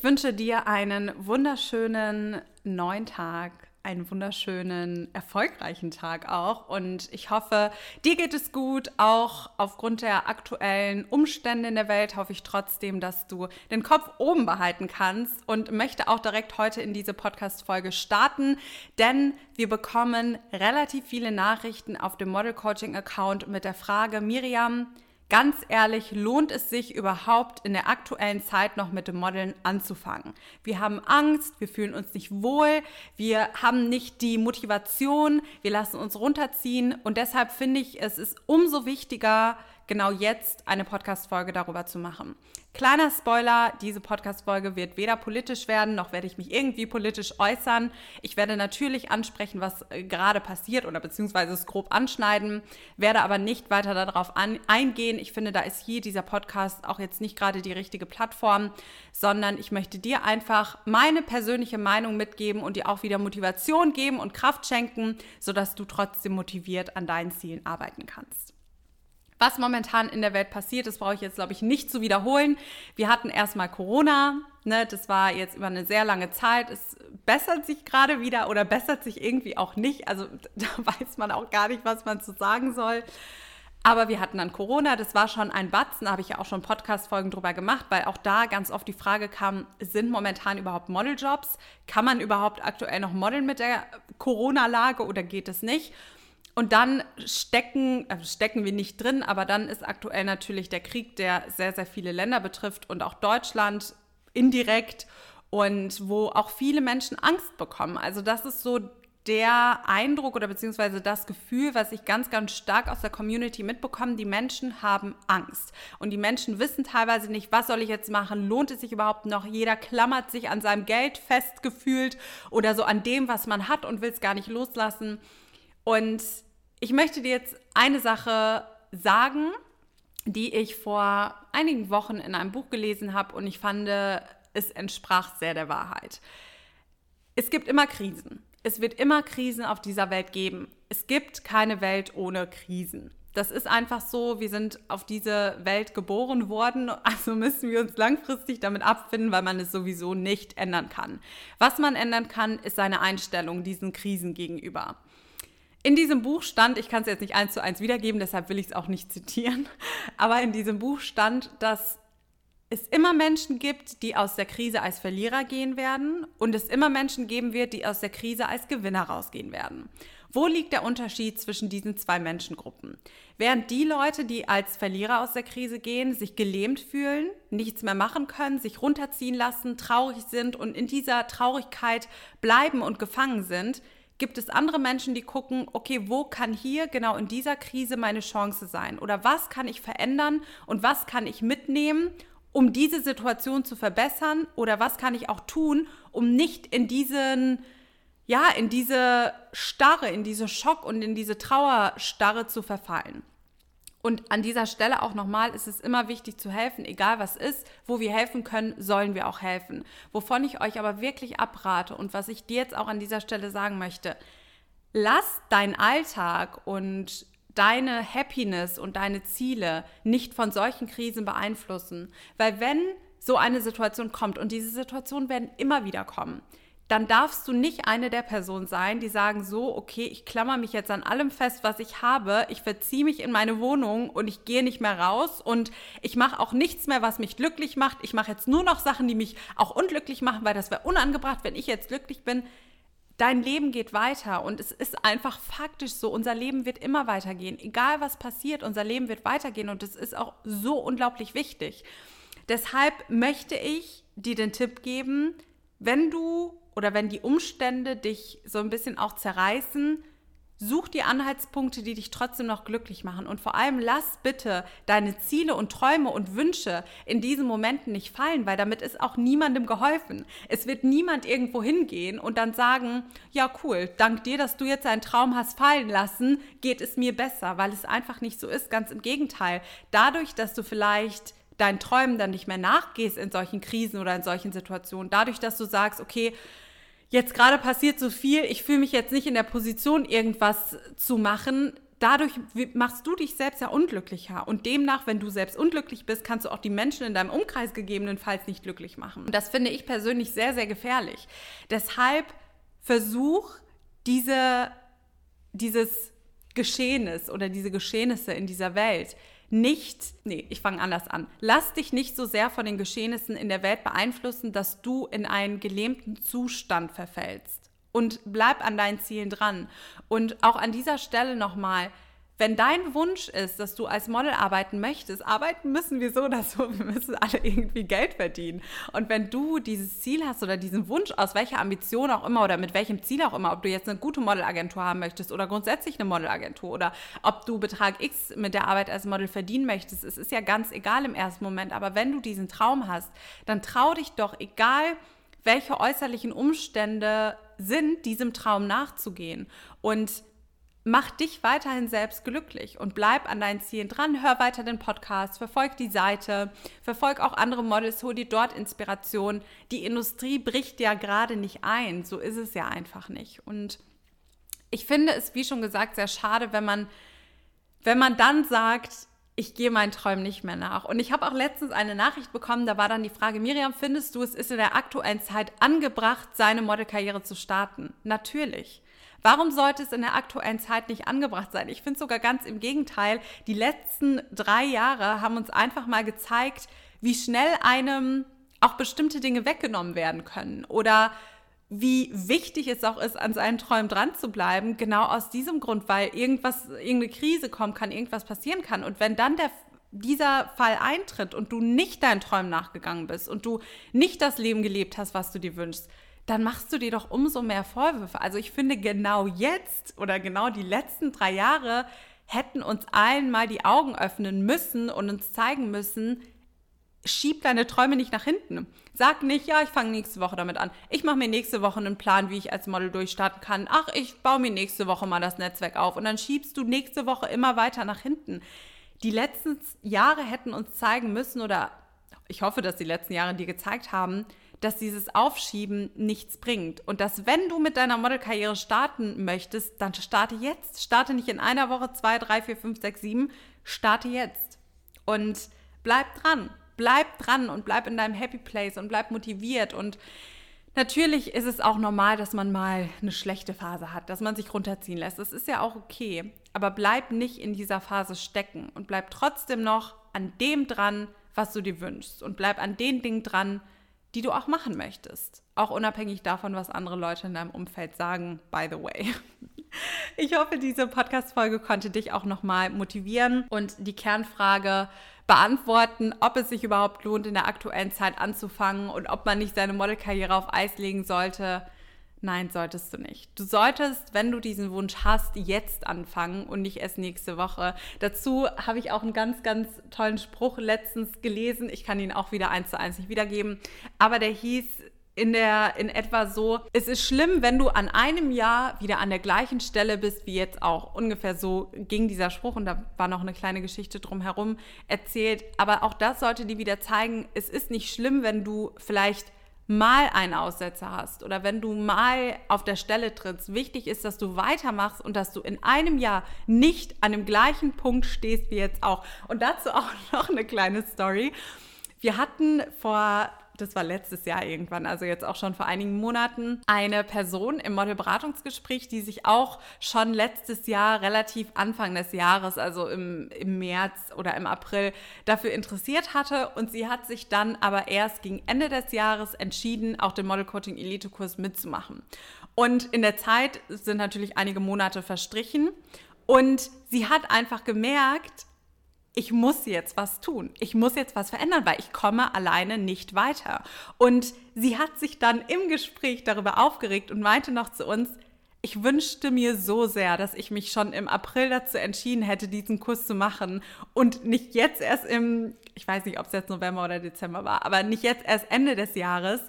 Ich wünsche dir einen wunderschönen neuen Tag, einen wunderschönen, erfolgreichen Tag auch. Und ich hoffe, dir geht es gut. Auch aufgrund der aktuellen Umstände in der Welt hoffe ich trotzdem, dass du den Kopf oben behalten kannst und möchte auch direkt heute in diese Podcast-Folge starten, denn wir bekommen relativ viele Nachrichten auf dem Model Coaching Account mit der Frage, Miriam, Ganz ehrlich, lohnt es sich überhaupt in der aktuellen Zeit noch mit dem Modeln anzufangen? Wir haben Angst, wir fühlen uns nicht wohl, wir haben nicht die Motivation, wir lassen uns runterziehen und deshalb finde ich, es ist umso wichtiger, genau jetzt eine Podcast-Folge darüber zu machen. Kleiner Spoiler, diese Podcast-Folge wird weder politisch werden, noch werde ich mich irgendwie politisch äußern. Ich werde natürlich ansprechen, was äh, gerade passiert oder beziehungsweise es grob anschneiden, werde aber nicht weiter darauf an, eingehen. Ich finde, da ist hier dieser Podcast auch jetzt nicht gerade die richtige Plattform, sondern ich möchte dir einfach meine persönliche Meinung mitgeben und dir auch wieder Motivation geben und Kraft schenken, sodass du trotzdem motiviert an deinen Zielen arbeiten kannst was momentan in der Welt passiert. Das brauche ich jetzt, glaube ich, nicht zu wiederholen. Wir hatten erstmal Corona. Ne, das war jetzt über eine sehr lange Zeit. Es bessert sich gerade wieder oder bessert sich irgendwie auch nicht. Also da weiß man auch gar nicht, was man zu sagen soll. Aber wir hatten dann Corona, das war schon ein Batzen, da habe ich ja auch schon Podcast-Folgen drüber gemacht, weil auch da ganz oft die Frage kam, sind momentan überhaupt Modeljobs? Kann man überhaupt aktuell noch modeln mit der Corona-Lage oder geht es nicht? Und dann stecken, also stecken wir nicht drin, aber dann ist aktuell natürlich der Krieg, der sehr, sehr viele Länder betrifft und auch Deutschland indirekt und wo auch viele Menschen Angst bekommen. Also das ist so der Eindruck oder beziehungsweise das Gefühl, was ich ganz, ganz stark aus der Community mitbekomme, die Menschen haben Angst. Und die Menschen wissen teilweise nicht, was soll ich jetzt machen? Lohnt es sich überhaupt noch? Jeder klammert sich an seinem Geld festgefühlt oder so an dem, was man hat und will es gar nicht loslassen. Und ich möchte dir jetzt eine Sache sagen, die ich vor einigen Wochen in einem Buch gelesen habe und ich fand, es entsprach sehr der Wahrheit. Es gibt immer Krisen. Es wird immer Krisen auf dieser Welt geben. Es gibt keine Welt ohne Krisen. Das ist einfach so, wir sind auf diese Welt geboren worden, also müssen wir uns langfristig damit abfinden, weil man es sowieso nicht ändern kann. Was man ändern kann, ist seine Einstellung diesen Krisen gegenüber. In diesem Buch stand, ich kann es jetzt nicht eins zu eins wiedergeben, deshalb will ich es auch nicht zitieren, aber in diesem Buch stand, dass es immer Menschen gibt, die aus der Krise als Verlierer gehen werden und es immer Menschen geben wird, die aus der Krise als Gewinner rausgehen werden. Wo liegt der Unterschied zwischen diesen zwei Menschengruppen? Während die Leute, die als Verlierer aus der Krise gehen, sich gelähmt fühlen, nichts mehr machen können, sich runterziehen lassen, traurig sind und in dieser Traurigkeit bleiben und gefangen sind, gibt es andere Menschen, die gucken, okay, wo kann hier genau in dieser Krise meine Chance sein? Oder was kann ich verändern und was kann ich mitnehmen, um diese Situation zu verbessern? Oder was kann ich auch tun, um nicht in diesen, ja, in diese Starre, in diese Schock und in diese Trauerstarre zu verfallen? Und an dieser Stelle auch nochmal ist es immer wichtig zu helfen, egal was ist, wo wir helfen können, sollen wir auch helfen. Wovon ich euch aber wirklich abrate und was ich dir jetzt auch an dieser Stelle sagen möchte, lass deinen Alltag und deine Happiness und deine Ziele nicht von solchen Krisen beeinflussen. Weil wenn so eine Situation kommt und diese Situationen werden immer wieder kommen, dann darfst du nicht eine der Personen sein, die sagen so, okay, ich klammer mich jetzt an allem fest, was ich habe, ich verziehe mich in meine Wohnung und ich gehe nicht mehr raus und ich mache auch nichts mehr, was mich glücklich macht. Ich mache jetzt nur noch Sachen, die mich auch unglücklich machen, weil das wäre unangebracht, wenn ich jetzt glücklich bin. Dein Leben geht weiter und es ist einfach faktisch so, unser Leben wird immer weitergehen. Egal was passiert, unser Leben wird weitergehen und das ist auch so unglaublich wichtig. Deshalb möchte ich dir den Tipp geben, wenn du oder wenn die Umstände dich so ein bisschen auch zerreißen, such dir Anhaltspunkte, die dich trotzdem noch glücklich machen. Und vor allem lass bitte deine Ziele und Träume und Wünsche in diesen Momenten nicht fallen, weil damit ist auch niemandem geholfen. Es wird niemand irgendwo hingehen und dann sagen, ja cool, dank dir, dass du jetzt einen Traum hast fallen lassen, geht es mir besser, weil es einfach nicht so ist. Ganz im Gegenteil. Dadurch, dass du vielleicht deinen Träumen dann nicht mehr nachgehst in solchen Krisen oder in solchen Situationen. Dadurch, dass du sagst, okay, jetzt gerade passiert so viel, ich fühle mich jetzt nicht in der Position, irgendwas zu machen, dadurch machst du dich selbst ja unglücklicher. Und demnach, wenn du selbst unglücklich bist, kannst du auch die Menschen in deinem Umkreis gegebenenfalls nicht glücklich machen. Und das finde ich persönlich sehr, sehr gefährlich. Deshalb versuch diese, dieses Geschehnis oder diese Geschehnisse in dieser Welt nicht, nee, ich fange anders an. Lass dich nicht so sehr von den Geschehnissen in der Welt beeinflussen, dass du in einen gelähmten Zustand verfällst. Und bleib an deinen Zielen dran. Und auch an dieser Stelle nochmal, wenn dein Wunsch ist, dass du als Model arbeiten möchtest, arbeiten müssen wir so oder so, wir müssen alle irgendwie Geld verdienen. Und wenn du dieses Ziel hast oder diesen Wunsch, aus welcher Ambition auch immer oder mit welchem Ziel auch immer, ob du jetzt eine gute Modelagentur haben möchtest oder grundsätzlich eine Modelagentur oder ob du Betrag X mit der Arbeit als Model verdienen möchtest, es ist ja ganz egal im ersten Moment. Aber wenn du diesen Traum hast, dann trau dich doch, egal welche äußerlichen Umstände sind, diesem Traum nachzugehen. Und mach dich weiterhin selbst glücklich und bleib an deinen Zielen dran. Hör weiter den Podcast, verfolg die Seite, verfolg auch andere Models, hol dir dort Inspiration. Die Industrie bricht ja gerade nicht ein, so ist es ja einfach nicht. Und ich finde es, wie schon gesagt, sehr schade, wenn man, wenn man dann sagt, ich gehe meinen Träumen nicht mehr nach. Und ich habe auch letztens eine Nachricht bekommen, da war dann die Frage, Miriam, findest du, es ist in der aktuellen Zeit angebracht, seine Modelkarriere zu starten? Natürlich. Warum sollte es in der aktuellen Zeit nicht angebracht sein? Ich finde sogar ganz im Gegenteil. Die letzten drei Jahre haben uns einfach mal gezeigt, wie schnell einem auch bestimmte Dinge weggenommen werden können oder wie wichtig es auch ist, an seinen Träumen dran zu bleiben, genau aus diesem Grund, weil irgendwas, irgendeine Krise kommen kann, irgendwas passieren kann. Und wenn dann der, dieser Fall eintritt und du nicht deinen Träumen nachgegangen bist und du nicht das Leben gelebt hast, was du dir wünschst, dann machst du dir doch umso mehr Vorwürfe. Also ich finde, genau jetzt oder genau die letzten drei Jahre hätten uns allen mal die Augen öffnen müssen und uns zeigen müssen, schieb deine Träume nicht nach hinten. Sag nicht, ja, ich fange nächste Woche damit an. Ich mache mir nächste Woche einen Plan, wie ich als Model durchstarten kann. Ach, ich baue mir nächste Woche mal das Netzwerk auf. Und dann schiebst du nächste Woche immer weiter nach hinten. Die letzten Jahre hätten uns zeigen müssen, oder ich hoffe, dass die letzten Jahre dir gezeigt haben, dass dieses Aufschieben nichts bringt. Und dass, wenn du mit deiner Modelkarriere starten möchtest, dann starte jetzt. Starte nicht in einer Woche, zwei, drei, vier, fünf, sechs, sieben. Starte jetzt. Und bleib dran. Bleib dran und bleib in deinem Happy Place und bleib motiviert. Und natürlich ist es auch normal, dass man mal eine schlechte Phase hat, dass man sich runterziehen lässt. Das ist ja auch okay. Aber bleib nicht in dieser Phase stecken und bleib trotzdem noch an dem dran, was du dir wünschst. Und bleib an den Dingen dran, die du auch machen möchtest. Auch unabhängig davon, was andere Leute in deinem Umfeld sagen, by the way. Ich hoffe, diese Podcast-Folge konnte dich auch nochmal motivieren und die Kernfrage beantworten, ob es sich überhaupt lohnt, in der aktuellen Zeit anzufangen und ob man nicht seine Modelkarriere auf Eis legen sollte. Nein, solltest du nicht. Du solltest, wenn du diesen Wunsch hast, jetzt anfangen und nicht erst nächste Woche. Dazu habe ich auch einen ganz, ganz tollen Spruch letztens gelesen. Ich kann ihn auch wieder eins zu eins nicht wiedergeben. Aber der hieß in, der, in etwa so, es ist schlimm, wenn du an einem Jahr wieder an der gleichen Stelle bist wie jetzt auch. Ungefähr so ging dieser Spruch und da war noch eine kleine Geschichte drumherum erzählt. Aber auch das sollte dir wieder zeigen, es ist nicht schlimm, wenn du vielleicht mal einen Aussetzer hast oder wenn du mal auf der Stelle trittst, wichtig ist, dass du weitermachst und dass du in einem Jahr nicht an dem gleichen Punkt stehst wie jetzt auch. Und dazu auch noch eine kleine Story. Wir hatten vor das war letztes Jahr irgendwann, also jetzt auch schon vor einigen Monaten, eine Person im Modelberatungsgespräch, die sich auch schon letztes Jahr, relativ Anfang des Jahres, also im, im März oder im April, dafür interessiert hatte. Und sie hat sich dann aber erst gegen Ende des Jahres entschieden, auch den Model Coaching Elite Kurs mitzumachen. Und in der Zeit sind natürlich einige Monate verstrichen. Und sie hat einfach gemerkt, ich muss jetzt was tun. Ich muss jetzt was verändern, weil ich komme alleine nicht weiter. Und sie hat sich dann im Gespräch darüber aufgeregt und meinte noch zu uns, ich wünschte mir so sehr, dass ich mich schon im April dazu entschieden hätte, diesen Kurs zu machen und nicht jetzt erst im, ich weiß nicht, ob es jetzt November oder Dezember war, aber nicht jetzt erst Ende des Jahres,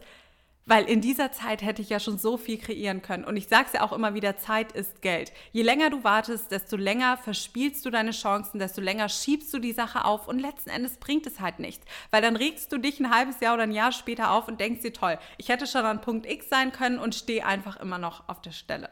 weil in dieser Zeit hätte ich ja schon so viel kreieren können. Und ich sage es ja auch immer wieder, Zeit ist Geld. Je länger du wartest, desto länger verspielst du deine Chancen, desto länger schiebst du die Sache auf und letzten Endes bringt es halt nichts. Weil dann regst du dich ein halbes Jahr oder ein Jahr später auf und denkst dir, toll, ich hätte schon an Punkt X sein können und stehe einfach immer noch auf der Stelle.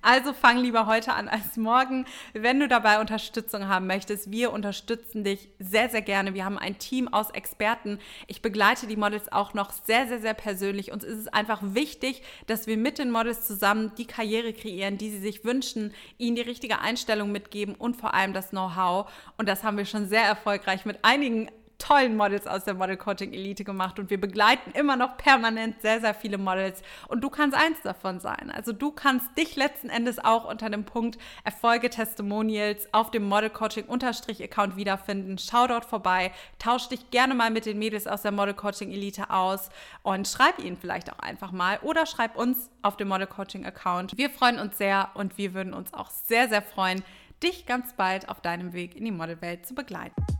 Also fang lieber heute an als morgen, wenn du dabei Unterstützung haben möchtest. Wir unterstützen dich sehr, sehr gerne. Wir haben ein Team aus Experten. Ich begleite die Models auch noch sehr, sehr, sehr persönlich. Uns ist es einfach wichtig, dass wir mit den Models zusammen die Karriere kreieren, die sie sich wünschen, ihnen die richtige Einstellung mitgeben und vor allem das Know-how. Und das haben wir schon sehr erfolgreich mit einigen tollen Models aus der Model Coaching Elite gemacht und wir begleiten immer noch permanent sehr, sehr viele Models und du kannst eins davon sein. Also du kannst dich letzten Endes auch unter dem Punkt Erfolge Testimonials auf dem Model Coaching Unterstrich Account wiederfinden. Schau dort vorbei, tausch dich gerne mal mit den Mädels aus der Model Coaching Elite aus und schreib ihnen vielleicht auch einfach mal oder schreib uns auf dem Model Coaching Account. Wir freuen uns sehr und wir würden uns auch sehr, sehr freuen, dich ganz bald auf deinem Weg in die Modelwelt zu begleiten.